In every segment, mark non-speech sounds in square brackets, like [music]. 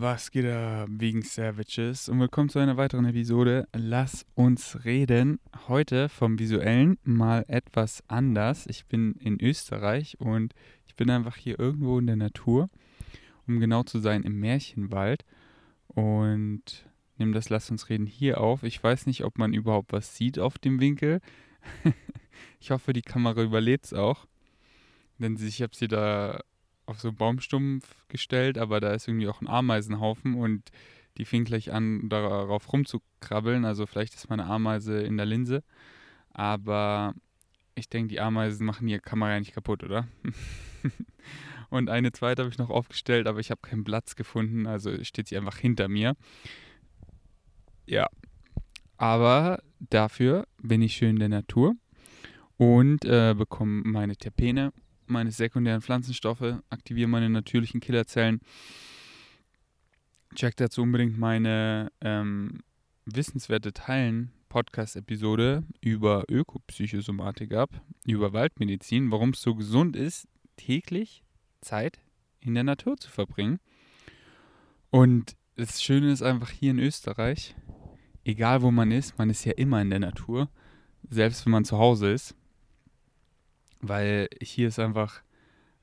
Was geht da wegen Savages? Und willkommen zu einer weiteren Episode. Lass uns reden. Heute vom Visuellen mal etwas anders. Ich bin in Österreich und ich bin einfach hier irgendwo in der Natur, um genau zu sein, im Märchenwald. Und nehme das Lass uns reden hier auf. Ich weiß nicht, ob man überhaupt was sieht auf dem Winkel. [laughs] ich hoffe, die Kamera überlebt es auch. Denn ich habe sie da auf so einen Baumstumpf gestellt, aber da ist irgendwie auch ein Ameisenhaufen und die fing gleich an, darauf rumzukrabbeln. Also vielleicht ist meine Ameise in der Linse. Aber ich denke, die Ameisen machen die Kamera ja nicht kaputt, oder? [laughs] und eine zweite habe ich noch aufgestellt, aber ich habe keinen Platz gefunden, also steht sie einfach hinter mir. Ja. Aber dafür bin ich schön in der Natur und äh, bekomme meine Terpene meine sekundären Pflanzenstoffe, aktiviere meine natürlichen Killerzellen. Check dazu unbedingt meine ähm, wissenswerte Teilen Podcast-Episode über Ökopsychosomatik ab, über Waldmedizin, warum es so gesund ist, täglich Zeit in der Natur zu verbringen. Und das Schöne ist einfach hier in Österreich, egal wo man ist, man ist ja immer in der Natur, selbst wenn man zu Hause ist weil hier ist einfach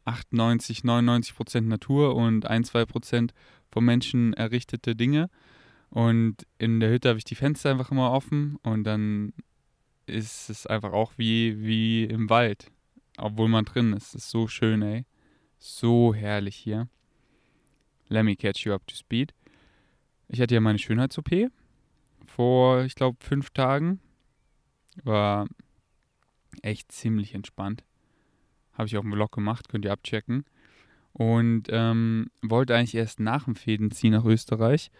98, 99 Prozent Natur und 1, 2 Prozent vom Menschen errichtete Dinge. Und in der Hütte habe ich die Fenster einfach immer offen und dann ist es einfach auch wie, wie im Wald, obwohl man drin ist. Es ist so schön, ey. So herrlich hier. Let me catch you up to speed. Ich hatte ja meine Schönheits-OP vor, ich glaube, fünf Tagen. War echt ziemlich entspannt. Habe ich auch im Vlog gemacht, könnt ihr abchecken. Und ähm, wollte eigentlich erst nach dem Fäden ziehen nach Österreich.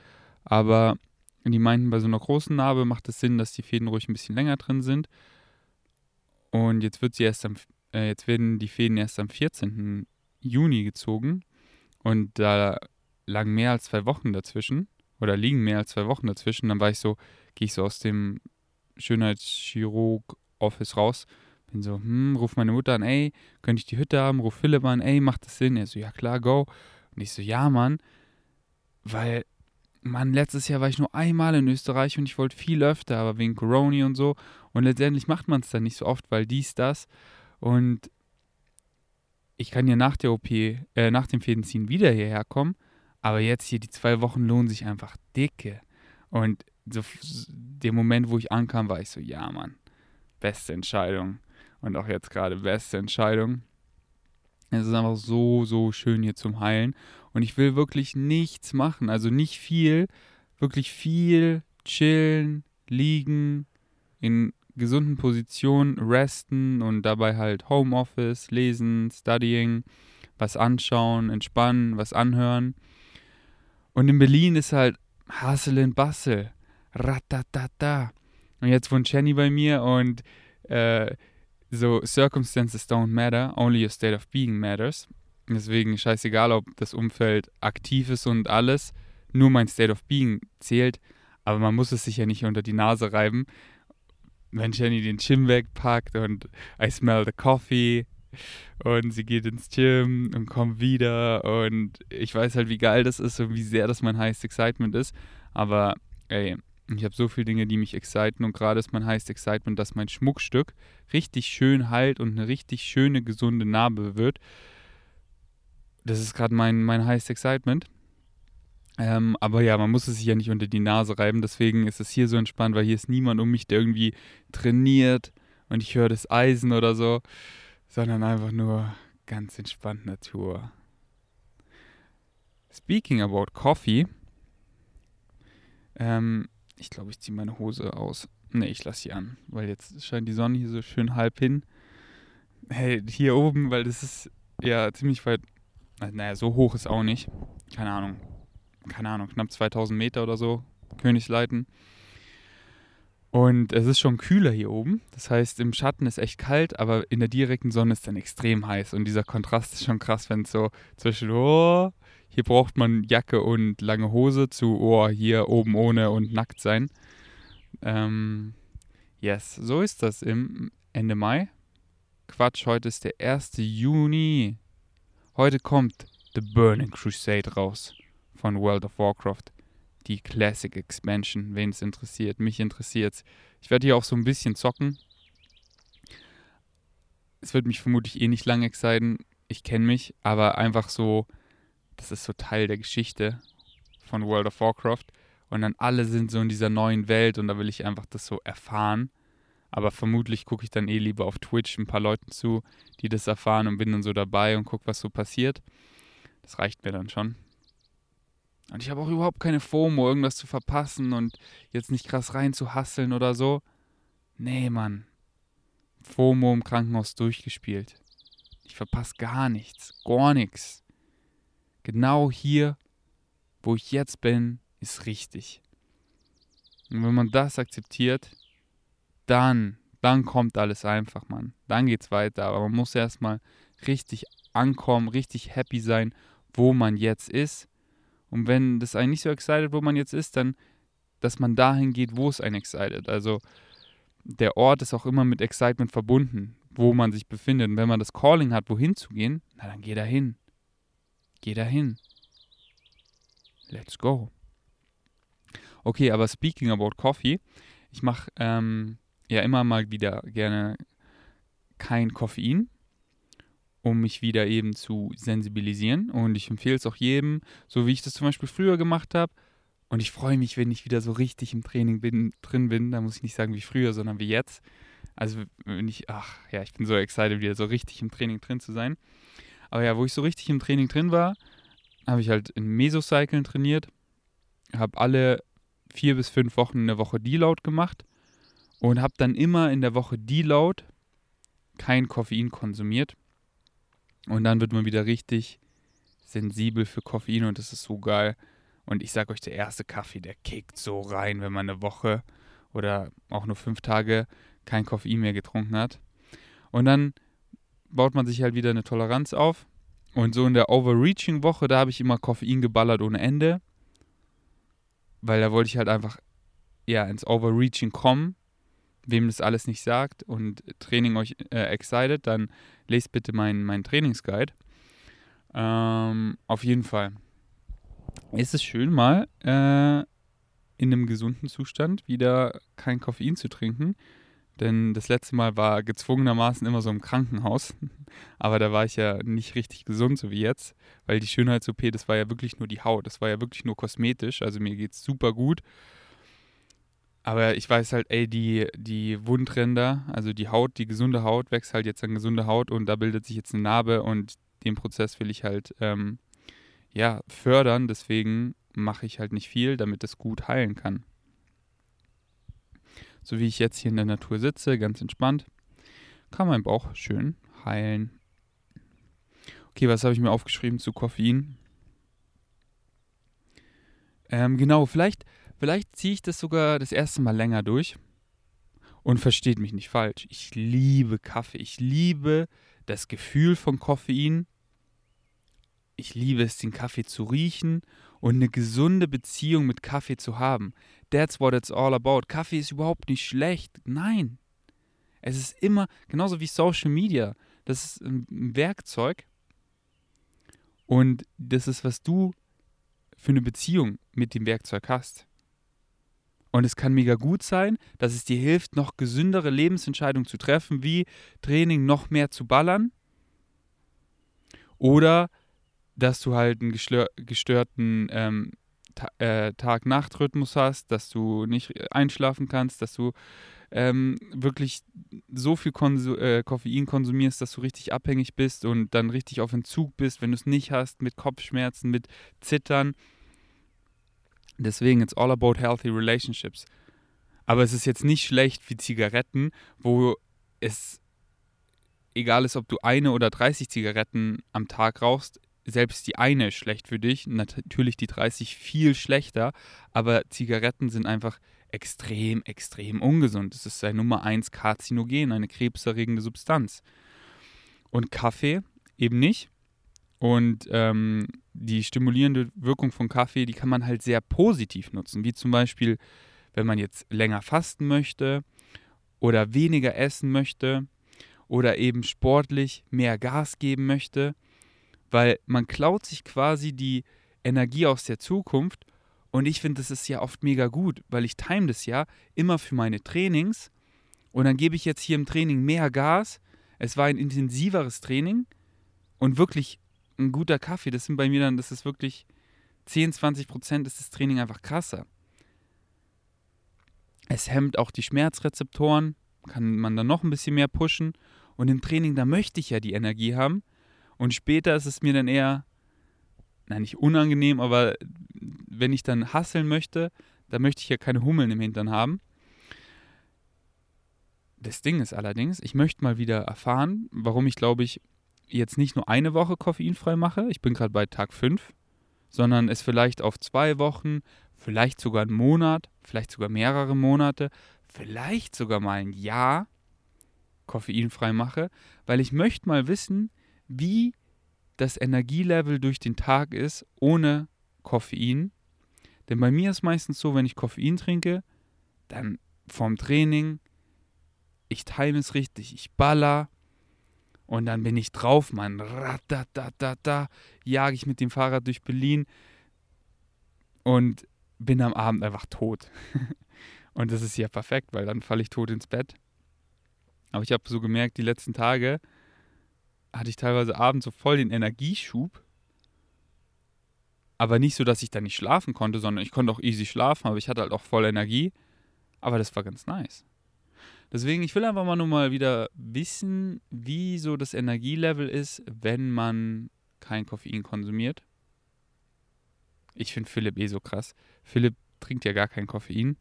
Aber die meinten, bei so einer großen Narbe macht es Sinn, dass die Fäden ruhig ein bisschen länger drin sind. Und jetzt wird sie erst am, äh, jetzt werden die Fäden erst am 14. Juni gezogen. Und da lagen mehr als zwei Wochen dazwischen. Oder liegen mehr als zwei Wochen dazwischen. Dann war ich so, gehe ich so aus dem Schönheitschirurg-Office raus bin so, hm, ruf meine Mutter an, ey, könnte ich die Hütte haben? Ruf Philipp an, ey, macht das Sinn? Er so, ja klar, go. Und ich so, ja, Mann, weil, Mann, letztes Jahr war ich nur einmal in Österreich und ich wollte viel öfter, aber wegen Corona und so. Und letztendlich macht man es dann nicht so oft, weil dies, das. Und ich kann ja nach der OP, äh, nach dem Fädenziehen wieder hierher kommen. Aber jetzt hier die zwei Wochen lohnen sich einfach dicke. Und so der Moment, wo ich ankam, war ich so, ja, Mann, beste Entscheidung und auch jetzt gerade beste Entscheidung. Es ist einfach so, so schön hier zum Heilen. Und ich will wirklich nichts machen. Also nicht viel, wirklich viel chillen, liegen, in gesunden Positionen resten und dabei halt Homeoffice, lesen, studying, was anschauen, entspannen, was anhören. Und in Berlin ist halt Hustle and Bustle. Ratatata. Und jetzt wohnt Jenny bei mir und äh, so circumstances don't matter, only your state of being matters. Deswegen scheißegal, ob das Umfeld aktiv ist und alles, nur mein State of Being zählt, aber man muss es sich ja nicht unter die Nase reiben. Wenn Jenny den Gym wegpackt und I smell the coffee und sie geht ins Gym und kommt wieder und ich weiß halt, wie geil das ist und wie sehr das mein highest excitement ist, aber ey, ich habe so viele Dinge, die mich exciten und gerade ist mein heißt Excitement, dass mein Schmuckstück richtig schön heilt und eine richtig schöne, gesunde Narbe wird. Das ist gerade mein, mein heißt Excitement. Ähm, aber ja, man muss es sich ja nicht unter die Nase reiben, deswegen ist es hier so entspannt, weil hier ist niemand um mich, der irgendwie trainiert und ich höre das Eisen oder so, sondern einfach nur ganz entspannt Natur. Speaking about coffee, ähm, ich glaube, ich ziehe meine Hose aus. Ne, ich lasse sie an, weil jetzt scheint die Sonne hier so schön halb hin. Hey, hier oben, weil das ist ja ziemlich weit. Naja, so hoch ist auch nicht. Keine Ahnung. Keine Ahnung, knapp 2000 Meter oder so. Königsleiten. Und es ist schon kühler hier oben. Das heißt, im Schatten ist echt kalt, aber in der direkten Sonne ist dann extrem heiß. Und dieser Kontrast ist schon krass, wenn es so zwischen, oh, hier braucht man Jacke und lange Hose zu, oh, hier oben ohne und nackt sein. Ähm, yes, so ist das im Ende Mai. Quatsch, heute ist der 1. Juni. Heute kommt The Burning Crusade raus von World of Warcraft. Die Classic Expansion, wen es interessiert. Mich interessiert's. Ich werde hier auch so ein bisschen zocken. Es wird mich vermutlich eh nicht lange exciten. Ich kenne mich, aber einfach so, das ist so Teil der Geschichte von World of Warcraft. Und dann alle sind so in dieser neuen Welt und da will ich einfach das so erfahren. Aber vermutlich gucke ich dann eh lieber auf Twitch ein paar Leuten zu, die das erfahren und bin dann so dabei und gucke, was so passiert. Das reicht mir dann schon. Und ich habe auch überhaupt keine FOMO, irgendwas zu verpassen und jetzt nicht krass reinzuhasseln oder so. Nee, Mann. FOMO im Krankenhaus durchgespielt. Ich verpasse gar nichts, gar nichts. Genau hier, wo ich jetzt bin, ist richtig. Und wenn man das akzeptiert, dann, dann kommt alles einfach, Mann. Dann geht's weiter. Aber man muss erstmal richtig ankommen, richtig happy sein, wo man jetzt ist. Und wenn das einen nicht so excited, wo man jetzt ist, dann, dass man dahin geht, wo es einen excited. Also der Ort ist auch immer mit Excitement verbunden, wo man sich befindet. Und wenn man das Calling hat, wohin zu gehen, na dann geh dahin. Geh dahin. Let's go. Okay, aber speaking about coffee, ich mache ähm, ja immer mal wieder gerne kein Koffein, um mich wieder eben zu sensibilisieren. Und ich empfehle es auch jedem, so wie ich das zum Beispiel früher gemacht habe. Und ich freue mich, wenn ich wieder so richtig im Training bin, drin bin. Da muss ich nicht sagen wie früher, sondern wie jetzt. Also wenn ich, ach ja, ich bin so excited, wieder so richtig im Training drin zu sein. Aber ja, wo ich so richtig im Training drin war, habe ich halt in Mesocyclen trainiert, habe alle vier bis fünf Wochen in der Woche Deload gemacht und habe dann immer in der Woche Deload kein Koffein konsumiert. Und dann wird man wieder richtig sensibel für Koffein und das ist so geil. Und ich sage euch, der erste Kaffee, der kickt so rein, wenn man eine Woche oder auch nur fünf Tage kein Koffein mehr getrunken hat. Und dann baut man sich halt wieder eine Toleranz auf. Und so in der Overreaching-Woche, da habe ich immer Koffein geballert ohne Ende. Weil da wollte ich halt einfach ja, ins Overreaching kommen wem das alles nicht sagt und Training euch äh, excited, dann lest bitte meinen mein Trainingsguide. Ähm, auf jeden Fall ist es schön, mal äh, in einem gesunden Zustand wieder kein Koffein zu trinken. Denn das letzte Mal war gezwungenermaßen immer so im Krankenhaus. [laughs] Aber da war ich ja nicht richtig gesund, so wie jetzt. Weil die Schönheits-OP, das war ja wirklich nur die Haut. Das war ja wirklich nur kosmetisch. Also mir geht es super gut. Aber ich weiß halt, ey, die, die Wundränder, also die Haut, die gesunde Haut wächst halt jetzt an gesunde Haut und da bildet sich jetzt eine Narbe und den Prozess will ich halt, ähm, ja, fördern. Deswegen mache ich halt nicht viel, damit das gut heilen kann. So wie ich jetzt hier in der Natur sitze, ganz entspannt, kann mein Bauch schön heilen. Okay, was habe ich mir aufgeschrieben zu Koffein? Ähm, genau, vielleicht Vielleicht ziehe ich das sogar das erste Mal länger durch. Und versteht mich nicht falsch. Ich liebe Kaffee. Ich liebe das Gefühl von Koffein. Ich liebe es, den Kaffee zu riechen und eine gesunde Beziehung mit Kaffee zu haben. That's what it's all about. Kaffee ist überhaupt nicht schlecht. Nein. Es ist immer, genauso wie Social Media. Das ist ein Werkzeug. Und das ist, was du für eine Beziehung mit dem Werkzeug hast. Und es kann mega gut sein, dass es dir hilft, noch gesündere Lebensentscheidungen zu treffen, wie Training noch mehr zu ballern. Oder dass du halt einen gestörten ähm, äh, Tag-Nacht-Rhythmus hast, dass du nicht einschlafen kannst, dass du ähm, wirklich so viel Konsu äh, Koffein konsumierst, dass du richtig abhängig bist und dann richtig auf Entzug bist, wenn du es nicht hast, mit Kopfschmerzen, mit Zittern. Deswegen, it's all about healthy relationships. Aber es ist jetzt nicht schlecht wie Zigaretten, wo es egal ist, ob du eine oder 30 Zigaretten am Tag rauchst, selbst die eine ist schlecht für dich, natürlich die 30 viel schlechter, aber Zigaretten sind einfach extrem, extrem ungesund. Es ist ein Nummer 1 Karzinogen, eine krebserregende Substanz. Und Kaffee eben nicht. Und ähm, die stimulierende Wirkung von Kaffee, die kann man halt sehr positiv nutzen, wie zum Beispiel, wenn man jetzt länger fasten möchte oder weniger essen möchte oder eben sportlich mehr Gas geben möchte, weil man klaut sich quasi die Energie aus der Zukunft. Und ich finde, das ist ja oft mega gut, weil ich time das ja immer für meine Trainings. Und dann gebe ich jetzt hier im Training mehr Gas. Es war ein intensiveres Training und wirklich ein guter Kaffee. Das sind bei mir dann, das ist wirklich 10, 20 Prozent ist das Training einfach krasser. Es hemmt auch die Schmerzrezeptoren, kann man dann noch ein bisschen mehr pushen. Und im Training, da möchte ich ja die Energie haben. Und später ist es mir dann eher, nein, nicht unangenehm, aber wenn ich dann hasseln möchte, da möchte ich ja keine Hummeln im Hintern haben. Das Ding ist allerdings, ich möchte mal wieder erfahren, warum ich glaube ich jetzt nicht nur eine Woche koffeinfrei mache. Ich bin gerade bei Tag 5, sondern es vielleicht auf zwei Wochen, vielleicht sogar einen Monat, vielleicht sogar mehrere Monate, vielleicht sogar mal ein Jahr koffeinfrei mache, weil ich möchte mal wissen, wie das Energielevel durch den Tag ist ohne Koffein. Denn bei mir ist meistens so, wenn ich Koffein trinke, dann vorm Training, ich time es richtig, ich baller und dann bin ich drauf, man, da jage ich mit dem Fahrrad durch Berlin und bin am Abend einfach tot. [laughs] und das ist ja perfekt, weil dann falle ich tot ins Bett. Aber ich habe so gemerkt, die letzten Tage hatte ich teilweise abends so voll den Energieschub. Aber nicht so, dass ich da nicht schlafen konnte, sondern ich konnte auch easy schlafen, aber ich hatte halt auch voll Energie. Aber das war ganz nice. Deswegen, ich will einfach mal nur mal wieder wissen, wie so das Energielevel ist, wenn man kein Koffein konsumiert. Ich finde Philipp eh so krass. Philipp trinkt ja gar kein Koffein.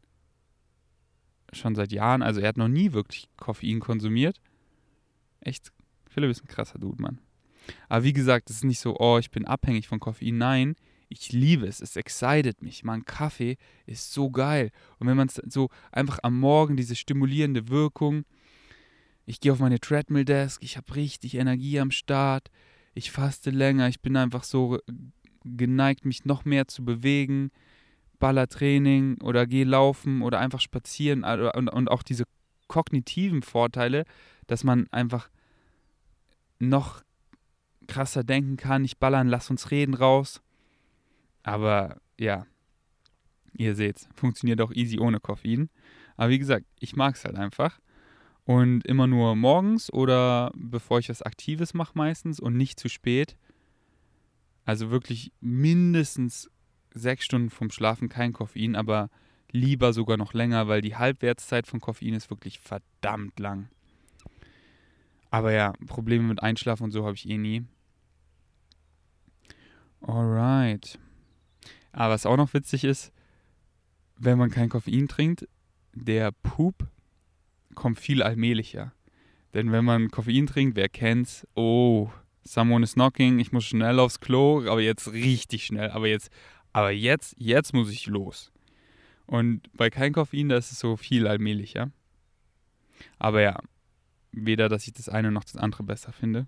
Schon seit Jahren. Also er hat noch nie wirklich Koffein konsumiert. Echt, Philipp ist ein krasser Dude, Mann. Aber wie gesagt, es ist nicht so, oh, ich bin abhängig von Koffein. Nein, ich liebe es. Es excited mich. Mein Kaffee ist so geil. Und wenn man es so einfach am Morgen, diese stimulierende Wirkung, ich gehe auf meine Treadmill-Desk, ich habe richtig Energie am Start, ich faste länger, ich bin einfach so geneigt, mich noch mehr zu bewegen, Ballertraining oder gehe laufen oder einfach spazieren und, und auch diese kognitiven Vorteile, dass man einfach noch krasser denken kann, nicht ballern, lass uns reden raus. Aber ja, ihr seht, funktioniert auch easy ohne Koffein. Aber wie gesagt, ich mag es halt einfach. Und immer nur morgens oder bevor ich was Aktives mache meistens und nicht zu spät. Also wirklich mindestens sechs Stunden vom Schlafen kein Koffein, aber lieber sogar noch länger, weil die Halbwertszeit von Koffein ist wirklich verdammt lang. Aber ja, Probleme mit Einschlafen und so habe ich eh nie. Alright. Aber was auch noch witzig ist, wenn man kein Koffein trinkt, der Poop kommt viel allmählicher. Denn wenn man Koffein trinkt, wer kennt's? Oh, someone is knocking, ich muss schnell aufs Klo, aber jetzt richtig schnell. Aber jetzt, aber jetzt, jetzt muss ich los. Und bei kein Koffein, da ist es so viel allmählicher. Aber ja, weder, dass ich das eine noch das andere besser finde.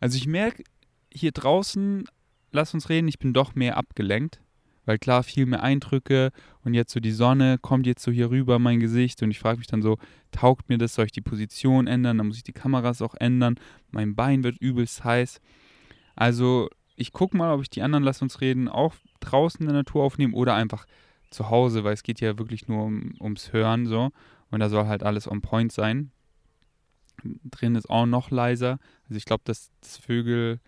Also ich merke hier draußen lass uns reden, ich bin doch mehr abgelenkt. Weil klar, viel mehr Eindrücke und jetzt so die Sonne kommt jetzt so hier rüber mein Gesicht und ich frage mich dann so, taugt mir das, soll ich die Position ändern, dann muss ich die Kameras auch ändern, mein Bein wird übelst heiß. Also ich gucke mal, ob ich die anderen Lass uns reden auch draußen in der Natur aufnehme oder einfach zu Hause, weil es geht ja wirklich nur um, ums Hören so und da soll halt alles on point sein. Drin ist auch noch leiser, also ich glaube, dass das Vögel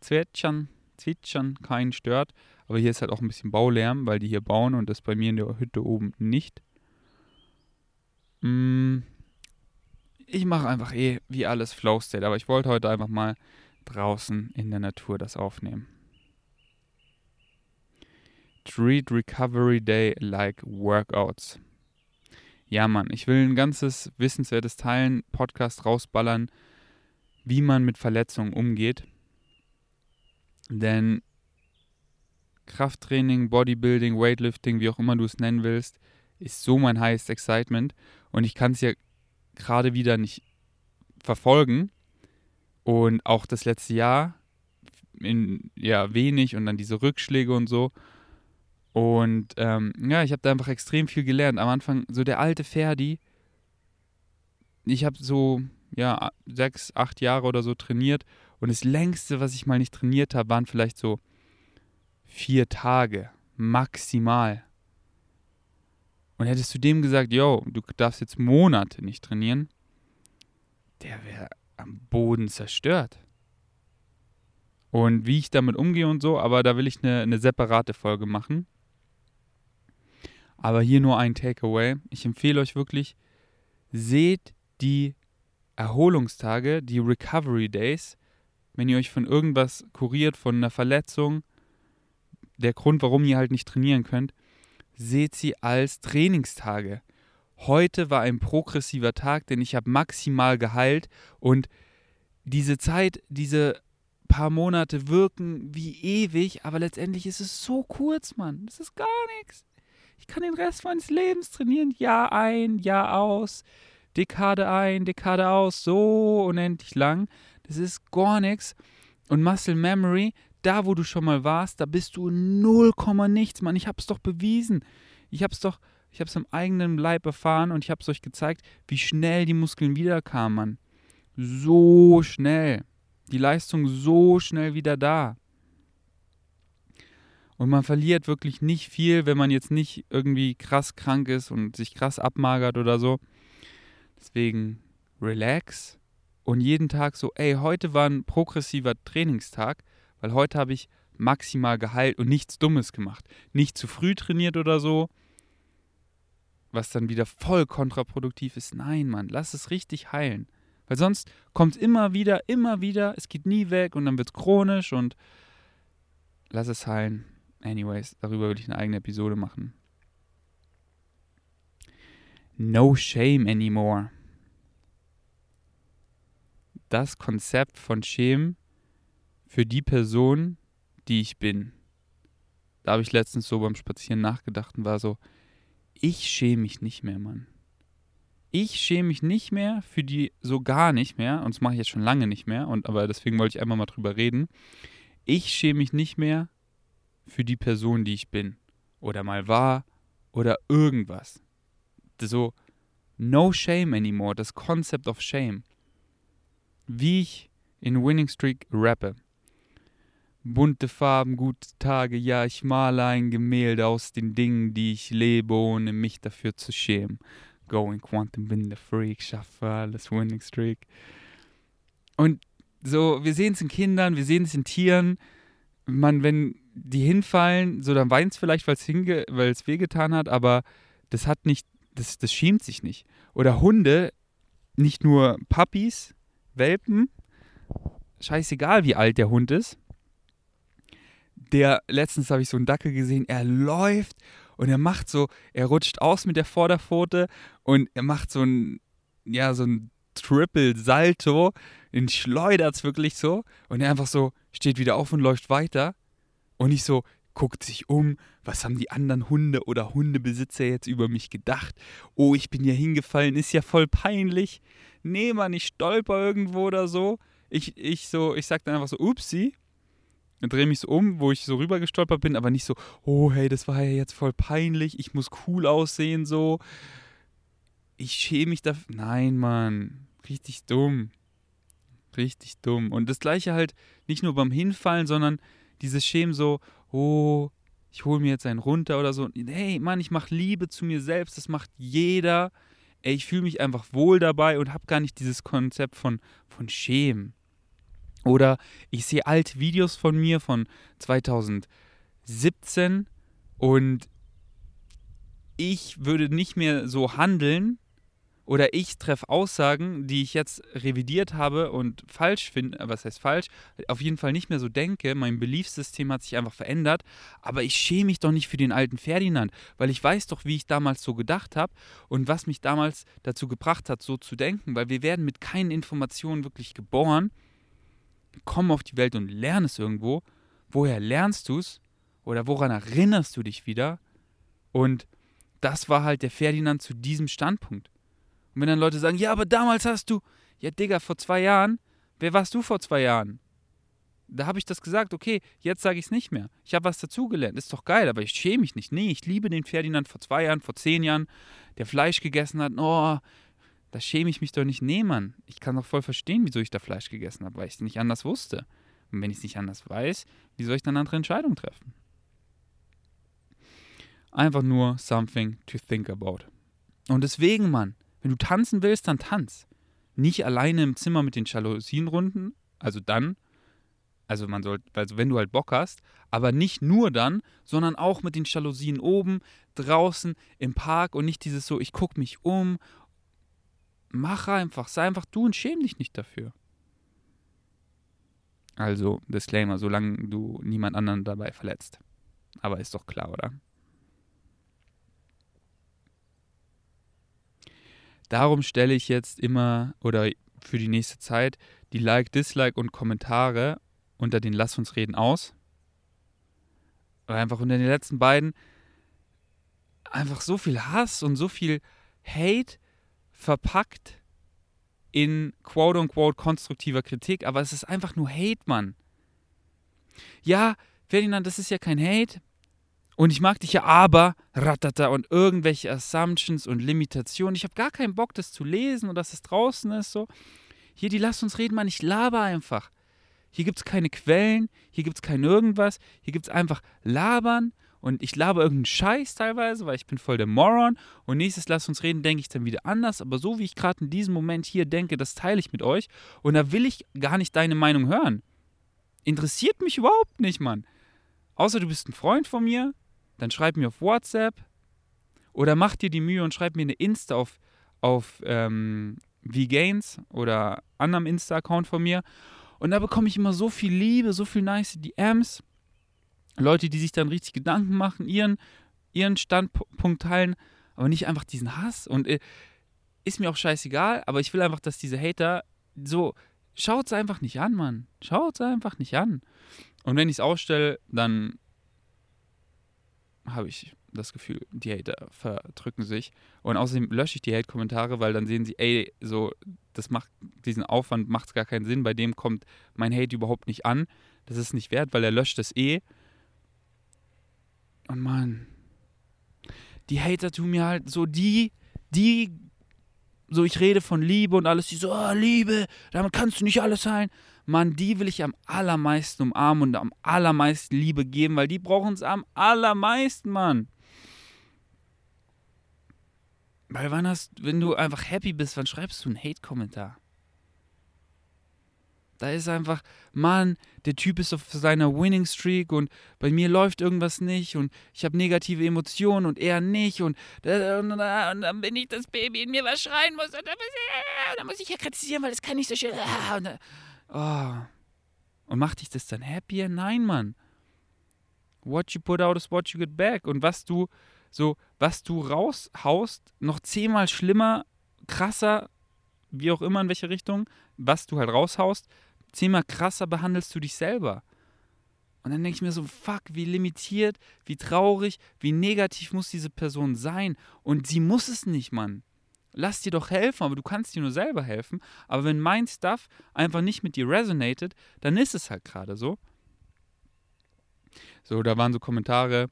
zwitschern, Zwitschern keinen stört. Aber hier ist halt auch ein bisschen Baulärm, weil die hier bauen und das bei mir in der Hütte oben nicht. Mm, ich mache einfach eh wie alles Flow State, aber ich wollte heute einfach mal draußen in der Natur das aufnehmen. Treat Recovery Day like Workouts. Ja, Mann, ich will ein ganzes wissenswertes Teilen, Podcast rausballern, wie man mit Verletzungen umgeht. Denn Krafttraining, Bodybuilding, Weightlifting, wie auch immer du es nennen willst, ist so mein highest excitement. Und ich kann es ja gerade wieder nicht verfolgen. Und auch das letzte Jahr in ja wenig und dann diese Rückschläge und so. Und ähm, ja, ich habe da einfach extrem viel gelernt. Am Anfang so der alte Ferdi. Ich habe so ja sechs, acht Jahre oder so trainiert und das längste, was ich mal nicht trainiert habe, waren vielleicht so vier Tage maximal. Und hättest du dem gesagt, yo, du darfst jetzt Monate nicht trainieren, der wäre am Boden zerstört. Und wie ich damit umgehe und so, aber da will ich eine, eine separate Folge machen. Aber hier nur ein Takeaway. Ich empfehle euch wirklich, seht die Erholungstage, die Recovery Days, wenn ihr euch von irgendwas kuriert, von einer Verletzung, der Grund, warum ihr halt nicht trainieren könnt, seht sie als Trainingstage. Heute war ein progressiver Tag, denn ich habe maximal geheilt und diese Zeit, diese paar Monate wirken wie ewig, aber letztendlich ist es so kurz, Mann. Das ist gar nichts. Ich kann den Rest meines Lebens trainieren, Jahr ein, Jahr aus, Dekade ein, Dekade aus, so unendlich lang. Das ist gar nichts. Und Muscle Memory, da wo du schon mal warst, da bist du null Komma nichts, Mann. Ich hab's doch bewiesen. Ich hab's doch, ich hab's am eigenen Leib erfahren und ich hab's euch gezeigt, wie schnell die Muskeln wiederkamen, Mann. So schnell. Die Leistung so schnell wieder da. Und man verliert wirklich nicht viel, wenn man jetzt nicht irgendwie krass krank ist und sich krass abmagert oder so. Deswegen relax und jeden Tag so, ey, heute war ein progressiver Trainingstag, weil heute habe ich maximal geheilt und nichts Dummes gemacht. Nicht zu früh trainiert oder so, was dann wieder voll kontraproduktiv ist. Nein, Mann, lass es richtig heilen. Weil sonst kommt es immer wieder, immer wieder, es geht nie weg und dann wird es chronisch und lass es heilen. Anyways, darüber würde ich eine eigene Episode machen. No shame anymore. Das Konzept von Shame für die Person, die ich bin. Da habe ich letztens so beim Spazieren nachgedacht und war so, ich schäme mich nicht mehr, Mann. Ich schäme mich nicht mehr für die, so gar nicht mehr, und das mache ich jetzt schon lange nicht mehr, und aber deswegen wollte ich einmal mal drüber reden. Ich schäme mich nicht mehr für die Person, die ich bin. Oder mal war, oder irgendwas. So, no shame anymore, das Concept of shame. Wie ich in Winning Streak rappe. Bunte Farben, gute Tage, ja, ich male ein Gemälde aus den Dingen, die ich lebe, ohne mich dafür zu schämen. Going Quantum, bin der Freak, schaffe alles, Winning Streak. Und so, wir sehen es in Kindern, wir sehen es in Tieren. Man, wenn die hinfallen, so dann weint es vielleicht, weil es wehgetan hat, aber das hat nicht, das, das schämt sich nicht. Oder Hunde, nicht nur Puppies, Welpen, scheißegal wie alt der Hund ist, der, letztens habe ich so einen Dackel gesehen, er läuft und er macht so, er rutscht aus mit der Vorderpfote und er macht so ein, ja, so ein Triple Salto, den schleudert es wirklich so und er einfach so steht wieder auf und läuft weiter und ich so, guckt sich um, was haben die anderen Hunde oder Hundebesitzer jetzt über mich gedacht? Oh, ich bin ja hingefallen, ist ja voll peinlich. Nee, Mann, ich stolper irgendwo oder so. Ich, ich so, ich sag dann einfach so, upsi, drehe mich so um, wo ich so rüber gestolpert bin, aber nicht so, oh hey, das war ja jetzt voll peinlich, ich muss cool aussehen, so. Ich schäme mich dafür. Nein, Mann, richtig dumm. Richtig dumm. Und das gleiche halt nicht nur beim Hinfallen, sondern dieses Schämen so, oh, ich hole mir jetzt einen runter oder so. Hey, Mann, ich mache Liebe zu mir selbst, das macht jeder. Ey, ich fühle mich einfach wohl dabei und habe gar nicht dieses Konzept von, von Schämen. Oder ich sehe alte Videos von mir von 2017 und ich würde nicht mehr so handeln oder ich treffe Aussagen, die ich jetzt revidiert habe und falsch finde, äh, was heißt falsch, auf jeden Fall nicht mehr so denke. Mein Beliefssystem hat sich einfach verändert, aber ich schäme mich doch nicht für den alten Ferdinand, weil ich weiß doch, wie ich damals so gedacht habe und was mich damals dazu gebracht hat, so zu denken, weil wir werden mit keinen Informationen wirklich geboren komm auf die Welt und lern es irgendwo. Woher lernst du es? Oder woran erinnerst du dich wieder? Und das war halt der Ferdinand zu diesem Standpunkt. Und wenn dann Leute sagen, ja, aber damals hast du, ja, Digga, vor zwei Jahren, wer warst du vor zwei Jahren? Da habe ich das gesagt, okay, jetzt sage ich es nicht mehr. Ich habe was dazugelernt, ist doch geil, aber ich schäme mich nicht. Nee, ich liebe den Ferdinand vor zwei Jahren, vor zehn Jahren, der Fleisch gegessen hat. Oh, da schäme ich mich doch nicht. Nee, Mann. Ich kann doch voll verstehen, wieso ich da Fleisch gegessen habe, weil ich es nicht anders wusste. Und wenn ich es nicht anders weiß, wie soll ich dann andere Entscheidung treffen? einfach nur something to think about. Und deswegen, Mann, wenn du tanzen willst, dann tanz. Nicht alleine im Zimmer mit den Jalousien runden, also dann, also man sollte, also wenn du halt Bock hast, aber nicht nur dann, sondern auch mit den Jalousien oben, draußen, im Park und nicht dieses so, ich gucke mich um. Mach einfach, sei einfach du und schäm dich nicht dafür. Also, Disclaimer, solange du niemand anderen dabei verletzt. Aber ist doch klar, oder? Darum stelle ich jetzt immer oder für die nächste Zeit die Like, Dislike und Kommentare unter den Lass uns reden aus. Weil einfach unter den letzten beiden einfach so viel Hass und so viel Hate verpackt in quote unquote konstruktiver Kritik, aber es ist einfach nur Hate, Mann. Ja, Ferdinand, das ist ja kein Hate. Und ich mag dich ja, aber ratata und irgendwelche Assumptions und Limitationen. Ich habe gar keinen Bock, das zu lesen und dass es draußen ist. So. Hier, die lass uns reden, Mann. Ich laber einfach. Hier gibt es keine Quellen, hier gibt es kein irgendwas. Hier gibt es einfach Labern und ich laber irgendeinen Scheiß teilweise, weil ich bin voll der Moron. Und nächstes Lass uns reden, denke ich dann wieder anders. Aber so wie ich gerade in diesem Moment hier denke, das teile ich mit euch. Und da will ich gar nicht deine Meinung hören. Interessiert mich überhaupt nicht, Mann. Außer du bist ein Freund von mir, dann schreib mir auf WhatsApp oder mach dir die Mühe und schreib mir eine Insta auf, auf ähm, VGains oder anderem Insta-Account von mir. Und da bekomme ich immer so viel Liebe, so viel nice DMs. Leute, die sich dann richtig Gedanken machen, ihren, ihren Standpunkt teilen, aber nicht einfach diesen Hass. Und äh, ist mir auch scheißegal, aber ich will einfach, dass diese Hater so, schaut es einfach nicht an, Mann. Schaut es einfach nicht an. Und wenn ich es ausstelle, dann habe ich das Gefühl, die Hater verdrücken sich. Und außerdem lösche ich die Hate-Kommentare, weil dann sehen sie, ey, so, das macht, diesen Aufwand macht gar keinen Sinn. Bei dem kommt mein Hate überhaupt nicht an. Das ist nicht wert, weil er löscht es eh. Und Mann, die Hater tun mir halt so die, die, so ich rede von Liebe und alles, die so, oh, Liebe, damit kannst du nicht alles sein. Mann, die will ich am allermeisten umarmen und am allermeisten Liebe geben, weil die brauchen es am allermeisten, Mann. Weil wann hast, wenn du einfach happy bist, wann schreibst du einen Hate-Kommentar? Da ist einfach, Mann, der Typ ist auf seiner Winning Streak und bei mir läuft irgendwas nicht und ich habe negative Emotionen und er nicht und, und, und, dann bin ich das Baby in mir, was schreien muss und dann muss ich, ja kritisieren, weil das kann nicht so schön. Und, oh. und macht dich das dann happier? Nein, Mann. What you put out is what you get back. Und was du so, was du raushaust, noch zehnmal schlimmer, krasser, wie auch immer in welche Richtung, was du halt raushaust, zehnmal krasser behandelst du dich selber. Und dann denke ich mir so, fuck, wie limitiert, wie traurig, wie negativ muss diese Person sein. Und sie muss es nicht, Mann. Lass dir doch helfen, aber du kannst dir nur selber helfen. Aber wenn mein Stuff einfach nicht mit dir resonated, dann ist es halt gerade so. So, da waren so Kommentare.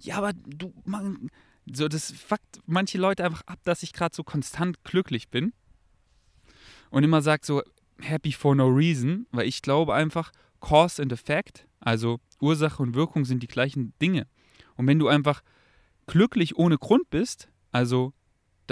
Ja, aber du, man, so, das fuckt manche Leute einfach ab, dass ich gerade so konstant glücklich bin. Und immer sagt so, happy for no reason, weil ich glaube einfach, Cause and Effect, also Ursache und Wirkung sind die gleichen Dinge. Und wenn du einfach glücklich ohne Grund bist, also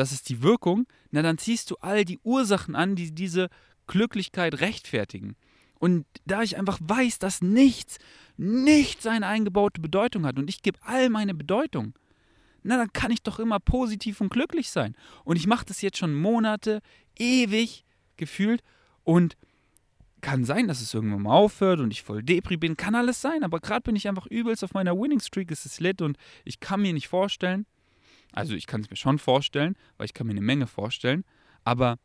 das ist die Wirkung, na dann ziehst du all die Ursachen an, die diese Glücklichkeit rechtfertigen. Und da ich einfach weiß, dass nichts, nichts eine eingebaute Bedeutung hat und ich gebe all meine Bedeutung, na dann kann ich doch immer positiv und glücklich sein. Und ich mache das jetzt schon Monate, ewig gefühlt und kann sein, dass es irgendwann mal aufhört und ich voll Depri bin, kann alles sein, aber gerade bin ich einfach übelst auf meiner Winning Streak, es ist lit und ich kann mir nicht vorstellen, also ich kann es mir schon vorstellen, weil ich kann mir eine Menge vorstellen, aber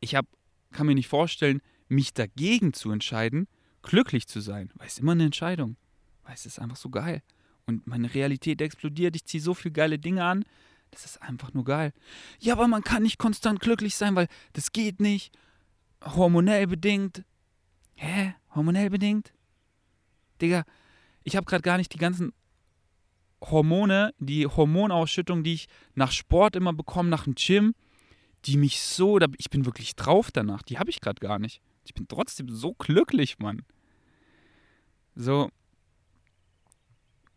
ich hab, kann mir nicht vorstellen, mich dagegen zu entscheiden, glücklich zu sein, weil es immer eine Entscheidung, weil es ist einfach so geil und meine Realität explodiert, ich ziehe so viele geile Dinge an, das ist einfach nur geil. Ja, aber man kann nicht konstant glücklich sein, weil das geht nicht hormonell bedingt. Hä? Hormonell bedingt? Digga, ich habe gerade gar nicht die ganzen Hormone, die Hormonausschüttung, die ich nach Sport immer bekomme, nach dem Gym, die mich so, ich bin wirklich drauf danach, die habe ich gerade gar nicht. Ich bin trotzdem so glücklich, Mann. So,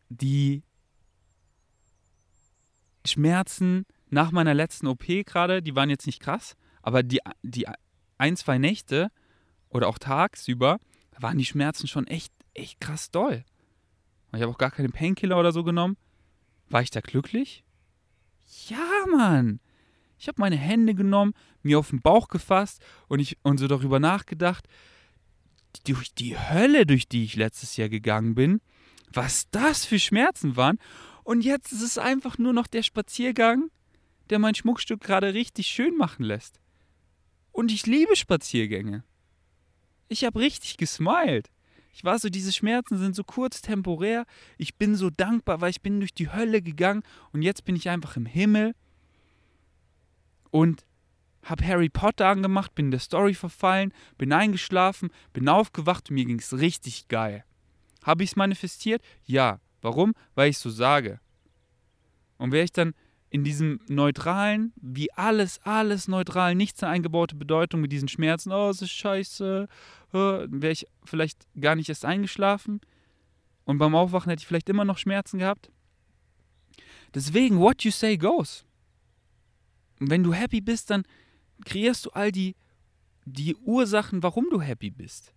die Schmerzen nach meiner letzten OP gerade, die waren jetzt nicht krass, aber die, die ein, zwei Nächte oder auch tagsüber waren die Schmerzen schon echt, echt krass doll. Und ich habe auch gar keine Painkiller oder so genommen. War ich da glücklich? Ja, Mann. Ich habe meine Hände genommen, mir auf den Bauch gefasst und, ich, und so darüber nachgedacht, durch die Hölle, durch die ich letztes Jahr gegangen bin, was das für Schmerzen waren. Und jetzt ist es einfach nur noch der Spaziergang, der mein Schmuckstück gerade richtig schön machen lässt. Und ich liebe Spaziergänge. Ich habe richtig gesmiled. Ich war so, diese Schmerzen sind so kurz temporär. Ich bin so dankbar, weil ich bin durch die Hölle gegangen und jetzt bin ich einfach im Himmel und habe Harry Potter angemacht, bin in der Story verfallen, bin eingeschlafen, bin aufgewacht und mir ging es richtig geil. Habe ich es manifestiert? Ja. Warum? Weil ich so sage. Und wäre ich dann in diesem neutralen, wie alles, alles neutral, nichts eine eingebaute Bedeutung mit diesen Schmerzen, oh, es ist scheiße, wäre ich vielleicht gar nicht erst eingeschlafen und beim Aufwachen hätte ich vielleicht immer noch Schmerzen gehabt. Deswegen, what you say goes. Und wenn du happy bist, dann kreierst du all die, die Ursachen, warum du happy bist.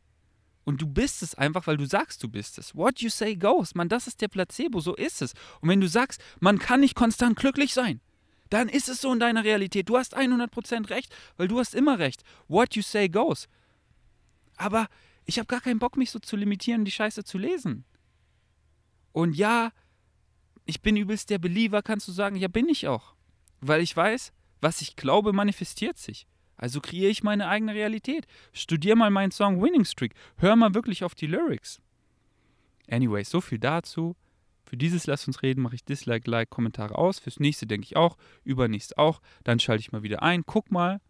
Und du bist es einfach, weil du sagst, du bist es. What you say goes. Man, das ist der Placebo, so ist es. Und wenn du sagst, man kann nicht konstant glücklich sein, dann ist es so in deiner Realität. Du hast 100% recht, weil du hast immer recht. What you say goes. Aber ich habe gar keinen Bock, mich so zu limitieren, die Scheiße zu lesen. Und ja, ich bin übelst der Believer, kannst du sagen, ja, bin ich auch. Weil ich weiß, was ich glaube, manifestiert sich. Also kreiere ich meine eigene Realität. Studier mal meinen Song Winning Streak. Hör mal wirklich auf die Lyrics. Anyway, so viel dazu. Für dieses Lass uns reden mache ich Dislike, Like, Kommentare aus. Fürs nächste denke ich auch. Übernächst auch. Dann schalte ich mal wieder ein. Guck mal.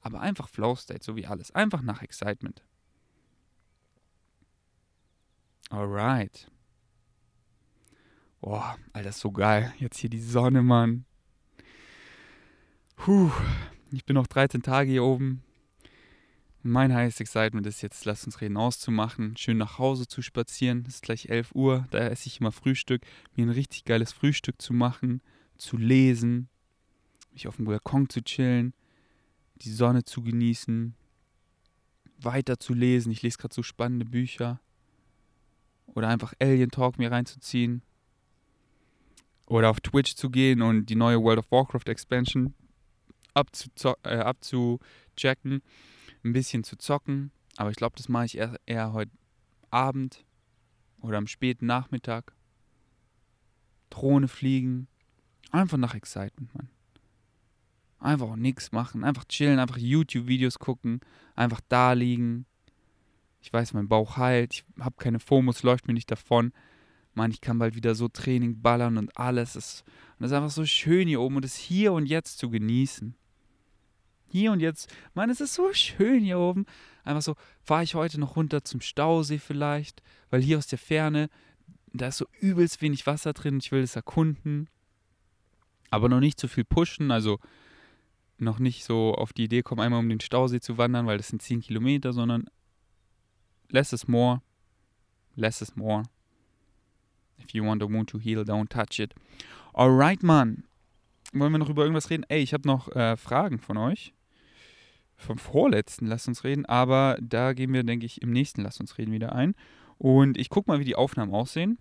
Aber einfach Flow State, so wie alles. Einfach nach Excitement. Alright. Boah, Alter, ist so geil. Jetzt hier die Sonne, Mann. Puh. Ich bin noch 13 Tage hier oben. Mein highest excitement ist jetzt, lass uns reden, auszumachen, schön nach Hause zu spazieren. Es ist gleich 11 Uhr, da esse ich immer Frühstück. Mir ein richtig geiles Frühstück zu machen, zu lesen, mich auf dem Balkon zu chillen, die Sonne zu genießen, weiter zu lesen. Ich lese gerade so spannende Bücher. Oder einfach Alien Talk mir reinzuziehen. Oder auf Twitch zu gehen und die neue World of Warcraft Expansion äh, abzuchecken, ein bisschen zu zocken. Aber ich glaube, das mache ich eher, eher heute Abend oder am späten Nachmittag. Drohne fliegen. Einfach nach Excitement, Mann. Einfach auch nichts machen. Einfach chillen, einfach YouTube-Videos gucken. Einfach da liegen. Ich weiß, mein Bauch heilt. Ich habe keine FOMOs, läuft mir nicht davon. Mann, ich kann bald wieder so Training ballern und alles. Ist, und das ist einfach so schön hier oben und es hier und jetzt zu genießen hier und jetzt, Mann, es ist so schön hier oben. Einfach so, fahre ich heute noch runter zum Stausee vielleicht, weil hier aus der Ferne, da ist so übelst wenig Wasser drin, ich will es erkunden. Aber noch nicht zu viel pushen, also noch nicht so auf die Idee kommen, einmal um den Stausee zu wandern, weil das sind 10 Kilometer, sondern less is more, less is more. If you want a wound to heal, don't touch it. Alright, Mann. Wollen wir noch über irgendwas reden? Ey, ich habe noch äh, Fragen von euch vom vorletzten Lass uns reden, aber da gehen wir, denke ich, im nächsten Lass uns reden wieder ein. Und ich gucke mal, wie die Aufnahmen aussehen.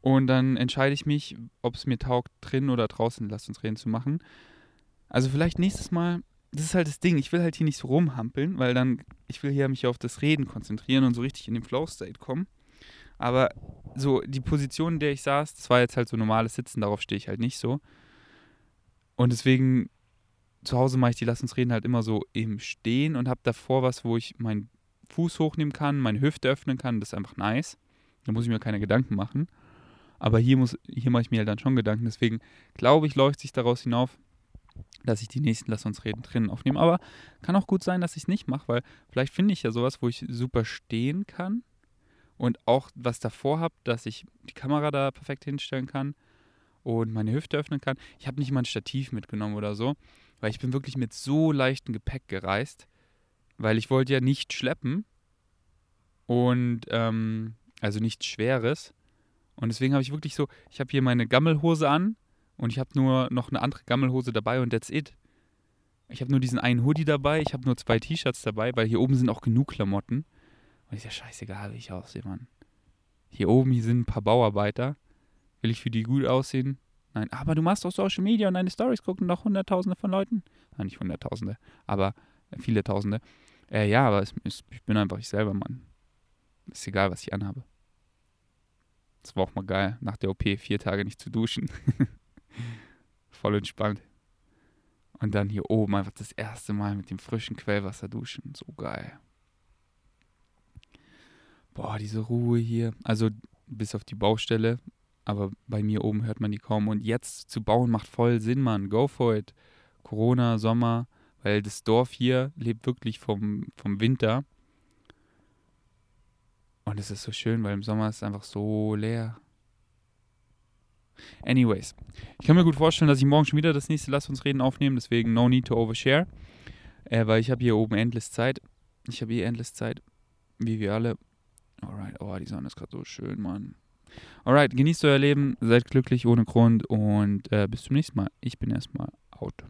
Und dann entscheide ich mich, ob es mir taugt, drin oder draußen Lass uns reden zu machen. Also vielleicht nächstes Mal, das ist halt das Ding, ich will halt hier nicht so rumhampeln, weil dann, ich will hier mich auf das Reden konzentrieren und so richtig in den Flow-State kommen. Aber so die Position, in der ich saß, das war jetzt halt so normales Sitzen, darauf stehe ich halt nicht so. Und deswegen zu Hause mache ich die Lass uns reden halt immer so im Stehen und habe davor was, wo ich meinen Fuß hochnehmen kann, meine Hüfte öffnen kann. Das ist einfach nice. Da muss ich mir keine Gedanken machen. Aber hier, muss, hier mache ich mir halt dann schon Gedanken. Deswegen glaube ich, läuft sich daraus hinauf, dass ich die nächsten Lass uns reden drinnen aufnehme. Aber kann auch gut sein, dass ich es nicht mache, weil vielleicht finde ich ja sowas, wo ich super stehen kann und auch was davor habe, dass ich die Kamera da perfekt hinstellen kann und meine Hüfte öffnen kann. Ich habe nicht mal ein Stativ mitgenommen oder so weil ich bin wirklich mit so leichtem Gepäck gereist, weil ich wollte ja nicht schleppen und ähm, also nichts Schweres. Und deswegen habe ich wirklich so, ich habe hier meine Gammelhose an Und ich habe nur noch eine andere Gammelhose dabei und that's it. Ich habe nur diesen einen Hoodie dabei, ich habe nur zwei T-Shirts dabei, weil hier oben sind auch genug Klamotten. Und ist ja scheißegal, wie ich aussehe, Mann. Hier oben, hier sind ein paar Bauarbeiter. Will ich für die gut aussehen? Nein, aber du machst doch Social Media und deine Stories gucken doch Hunderttausende von Leuten. Nein, nicht Hunderttausende, aber viele Tausende. Äh, ja, aber es, es, ich bin einfach ich selber, Mann. Ist egal, was ich anhabe. Das war auch mal geil, nach der OP vier Tage nicht zu duschen. [laughs] Voll entspannt. Und dann hier oben einfach das erste Mal mit dem frischen Quellwasser duschen. So geil. Boah, diese Ruhe hier. Also bis auf die Baustelle. Aber bei mir oben hört man die kaum. Und jetzt zu bauen macht voll Sinn, Mann. Go for it. Corona, Sommer. Weil das Dorf hier lebt wirklich vom, vom Winter. Und es ist so schön, weil im Sommer ist es einfach so leer. Anyways, ich kann mir gut vorstellen, dass ich morgen schon wieder das nächste Lass uns reden aufnehme, deswegen no need to overshare. Äh, weil ich habe hier oben endless Zeit. Ich habe eh endless Zeit, wie wir alle. Alright, oh, die Sonne ist gerade so schön, Mann. Alright, genießt euer Leben, seid glücklich ohne Grund und äh, bis zum nächsten Mal. Ich bin erstmal out.